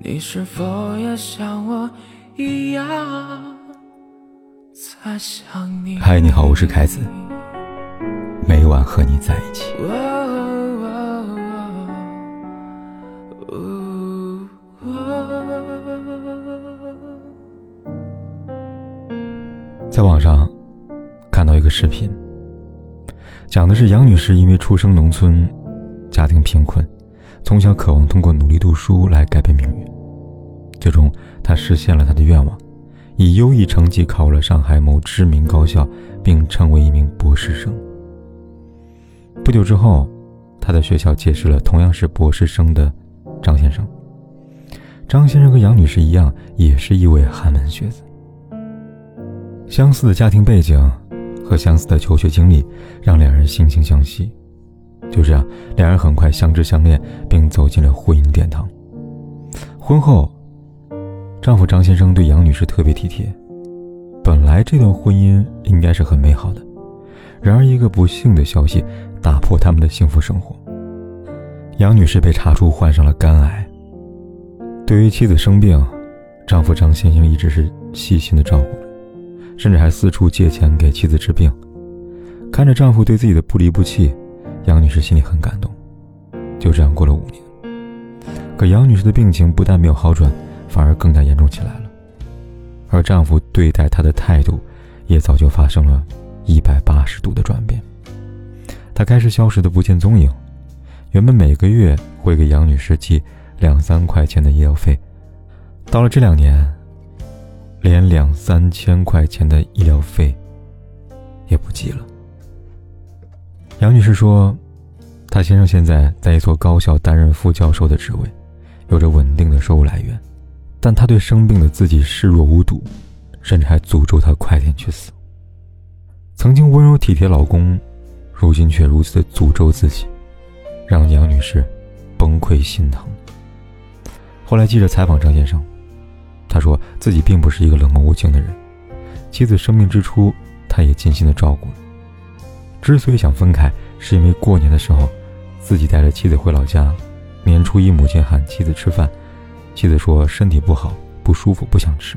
你是否也像我一样在想你？嗨，你好，我是凯子，每晚和你在一起。在网上看到一个视频，讲的是杨女士因为出生农村，家庭贫困，从小渴望通过努力读书来改变命运。最终，她实现了她的愿望，以优异成绩考入了上海某知名高校，并成为一名博士生。不久之后，她的学校结识了同样是博士生的张先生。张先生和杨女士一样，也是一位寒门学子。相似的家庭背景和相似的求学经历，让两人惺惺相惜。就这样，两人很快相知相恋，并走进了婚姻殿堂。婚后，丈夫张先生对杨女士特别体贴。本来这段婚姻应该是很美好的，然而一个不幸的消息打破他们的幸福生活。杨女士被查出患上了肝癌。对于妻子生病，丈夫张先生一直是细心的照顾。甚至还四处借钱给妻子治病，看着丈夫对自己的不离不弃，杨女士心里很感动。就这样过了五年，可杨女士的病情不但没有好转，反而更加严重起来了。而丈夫对待她的态度，也早就发生了一百八十度的转变。他开始消失的不见踪影，原本每个月会给杨女士寄两三块钱的医疗费，到了这两年。连两三千块钱的医疗费也不寄了。杨女士说：“她先生现在在一所高校担任副教授的职位，有着稳定的收入来源，但她对生病的自己视若无睹，甚至还诅咒他快点去死。曾经温柔体贴老公，如今却如此的诅咒自己，让杨女士崩溃心疼。”后来记者采访张先生。他说自己并不是一个冷漠无情的人，妻子生病之初，他也尽心的照顾了。之所以想分开，是因为过年的时候，自己带着妻子回老家，年初一母亲喊妻子吃饭，妻子说身体不好，不舒服，不想吃。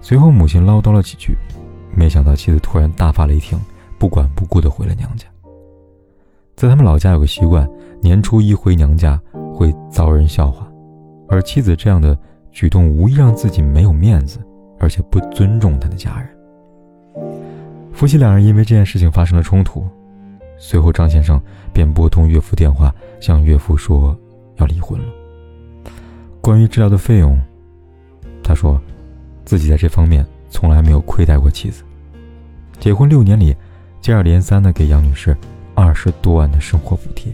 随后母亲唠叨了几句，没想到妻子突然大发雷霆，不管不顾的回了娘家。在他们老家有个习惯，年初一回娘家会遭人笑话，而妻子这样的。举动无疑让自己没有面子，而且不尊重他的家人。夫妻两人因为这件事情发生了冲突，随后张先生便拨通岳父电话，向岳父说要离婚了。关于治疗的费用，他说自己在这方面从来没有亏待过妻子。结婚六年里，接二连三的给杨女士二十多万的生活补贴。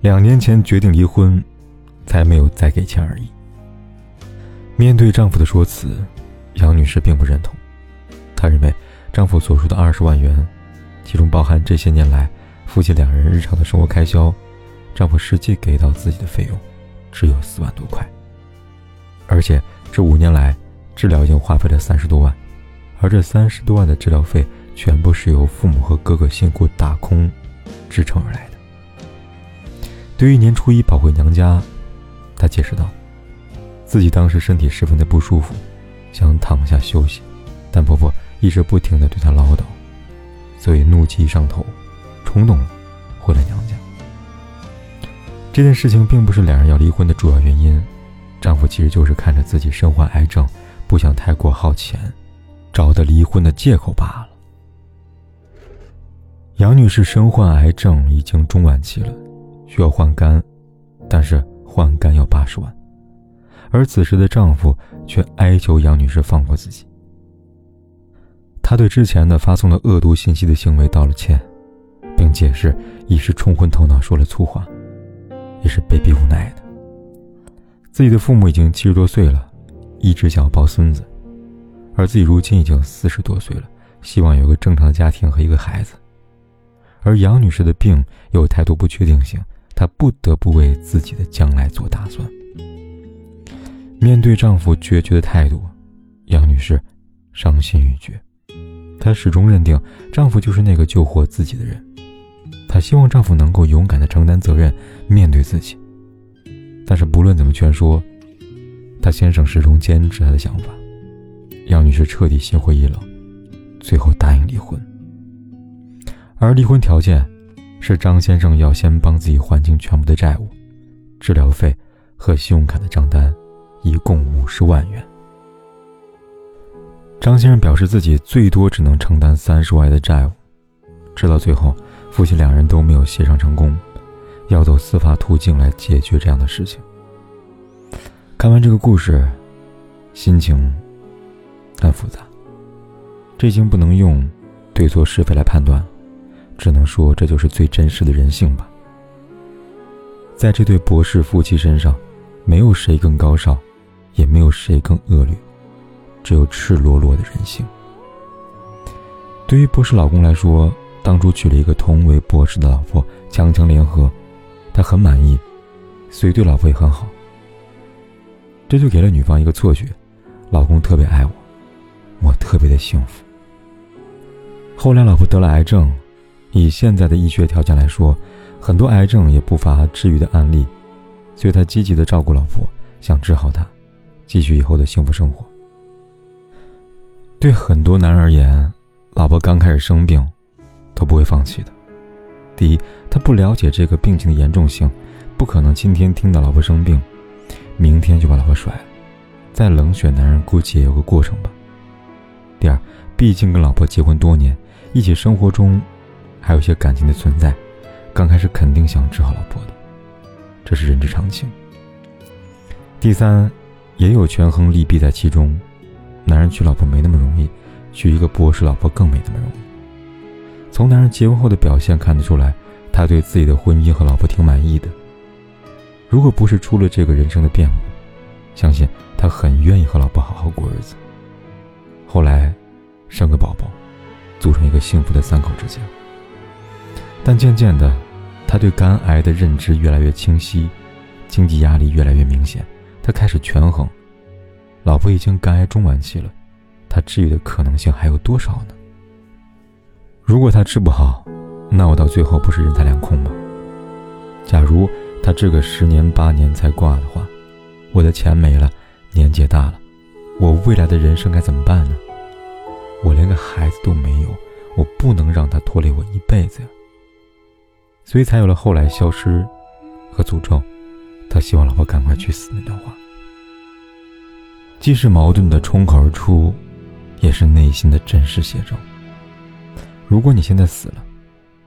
两年前决定离婚，才没有再给钱而已。面对丈夫的说辞，杨女士并不认同。她认为，丈夫所说的二十万元，其中包含这些年来夫妻两人日常的生活开销，丈夫实际给到自己的费用只有四万多块。而且这五年来，治疗已经花费了三十多万，而这三十多万的治疗费全部是由父母和哥哥辛苦打工支撑而来的。对于年初一跑回娘家，她解释道。自己当时身体十分的不舒服，想躺下休息，但婆婆一直不停的对她唠叨，所以怒气上头，冲动了，回了娘家。这件事情并不是两人要离婚的主要原因，丈夫其实就是看着自己身患癌症，不想太过耗钱，找的离婚的借口罢了。杨女士身患癌症已经中晚期了，需要换肝，但是换肝要八十万。而此时的丈夫却哀求杨女士放过自己。他对之前的发送的恶毒信息的行为道了歉，并解释一时冲昏头脑说了粗话，也是被逼无奈的。自己的父母已经七十多岁了，一直想要抱孙子，而自己如今已经四十多岁了，希望有个正常的家庭和一个孩子。而杨女士的病又太多不确定性，她不得不为自己的将来做打算。面对丈夫决绝的态度，杨女士伤心欲绝。她始终认定丈夫就是那个救活自己的人。她希望丈夫能够勇敢地承担责任，面对自己。但是不论怎么劝说，他先生始终坚持他的想法，杨女士彻底心灰意冷，最后答应离婚。而离婚条件是张先生要先帮自己还清全部的债务，治疗费和信用卡的账单，一共五十万元。张先生表示自己最多只能承担三十万的债务，直到最后，夫妻两人都没有协商成功，要走司法途径来解决这样的事情。看完这个故事，心情很复杂。这已经不能用对错是非来判断，只能说这就是最真实的人性吧。在这对博士夫妻身上，没有谁更高尚，也没有谁更恶劣。只有赤裸裸的人性。对于博士老公来说，当初娶了一个同为博士的老婆，强强联合，他很满意，所以对老婆也很好。这就给了女方一个错觉：老公特别爱我，我特别的幸福。后来老婆得了癌症，以现在的医学条件来说，很多癌症也不乏治愈的案例，所以他积极的照顾老婆，想治好她，继续以后的幸福生活。对很多男人而言，老婆刚开始生病，都不会放弃的。第一，他不了解这个病情的严重性，不可能今天听到老婆生病，明天就把老婆甩了。再冷血男人估计也有个过程吧。第二，毕竟跟老婆结婚多年，一起生活中还有些感情的存在，刚开始肯定想治好老婆的，这是人之常情。第三，也有权衡利弊在其中。男人娶老婆没那么容易，娶一个博士老婆更没那么容易。从男人结婚后的表现看得出来，他对自己的婚姻和老婆挺满意的。如果不是出了这个人生的变故，相信他很愿意和老婆好好过日子。后来，生个宝宝，组成一个幸福的三口之家。但渐渐的，他对肝癌的认知越来越清晰，经济压力越来越明显，他开始权衡。老婆已经肝癌中晚期了，他治愈的可能性还有多少呢？如果他治不好，那我到最后不是人财两空吗？假如他治个十年八年才挂的话，我的钱没了，年纪大了，我未来的人生该怎么办呢？我连个孩子都没有，我不能让他拖累我一辈子呀。所以才有了后来消失和诅咒，他希望老婆赶快去死那段话。既是矛盾的冲口而出，也是内心的真实写照。如果你现在死了，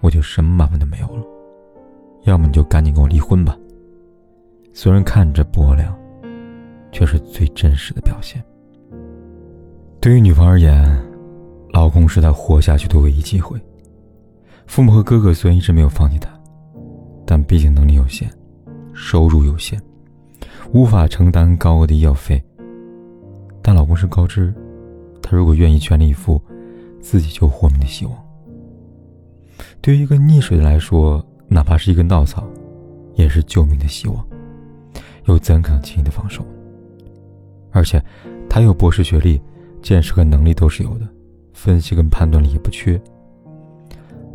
我就什么麻烦都没有了；要么你就赶紧跟我离婚吧。虽然看着薄凉，却是最真实的表现。对于女方而言，老公是她活下去的唯一机会。父母和哥哥虽然一直没有放弃她，但毕竟能力有限，收入有限，无法承担高额的医药费。但老公是高知，他如果愿意全力以赴，自己就有活命的希望。对于一个溺水的来说，哪怕是一根稻草，也是救命的希望，又怎可能轻易的放手？而且，他有博士学历，见识和能力都是有的，分析跟判断力也不缺。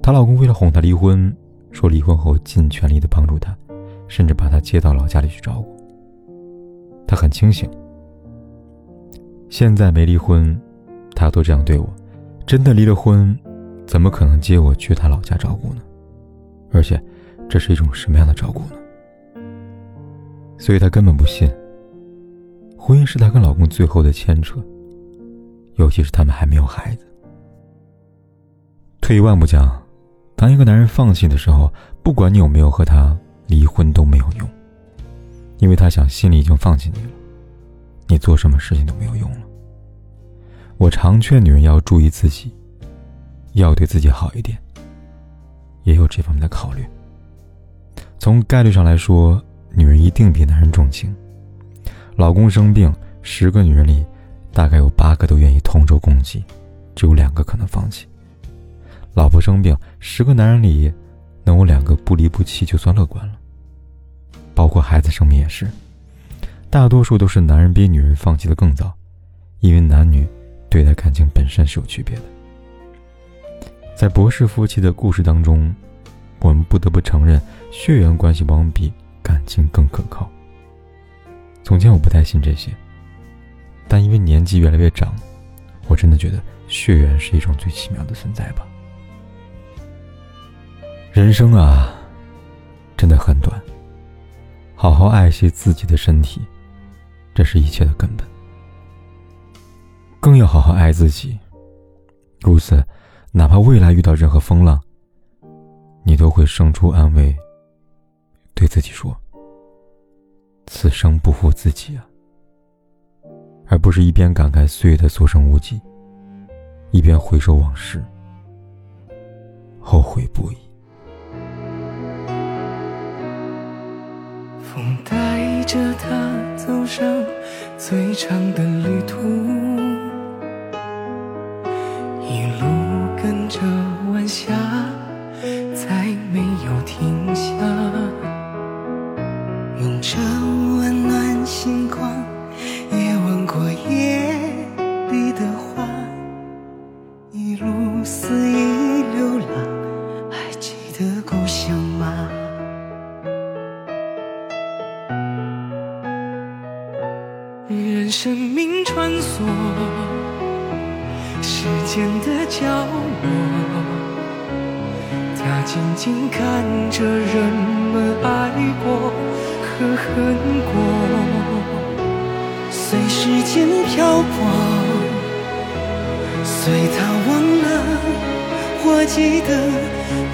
她老公为了哄她离婚，说离婚后尽全力的帮助她，甚至把她接到老家里去照顾。她很清醒。现在没离婚，他都这样对我，真的离了婚，怎么可能接我去他老家照顾呢？而且，这是一种什么样的照顾呢？所以他根本不信，婚姻是他跟老公最后的牵扯，尤其是他们还没有孩子。退一万步讲，当一个男人放弃的时候，不管你有没有和他离婚都没有用，因为他想心里已经放弃你了。你做什么事情都没有用了。我常劝女人要注意自己，要对自己好一点，也有这方面的考虑。从概率上来说，女人一定比男人重情。老公生病，十个女人里，大概有八个都愿意同舟共济，只有两个可能放弃。老婆生病，十个男人里，能有两个不离不弃，就算乐观了。包括孩子生病也是。大多数都是男人比女人放弃的更早，因为男女对待感情本身是有区别的。在博士夫妻的故事当中，我们不得不承认，血缘关系往往比感情更可靠。从前我不太信这些，但因为年纪越来越长，我真的觉得血缘是一种最奇妙的存在吧。人生啊，真的很短，好好爱惜自己的身体，这是一切的根本。更要好好爱自己，如此，哪怕未来遇到任何风浪，你都会生出安慰，对自己说：“此生不负自己啊。”而不是一边感慨岁月的所剩无几，一边回首往事，后悔不已。风带着他走上最长的旅途，静静看着人们爱过和恨过。随时间漂泊，随他忘了或记得，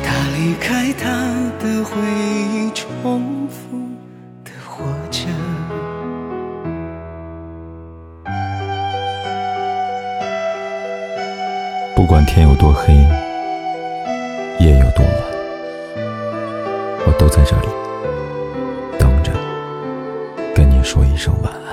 他离开他的回忆，重复的活着。不管天有多黑，都在这里等着，跟你说一声晚安。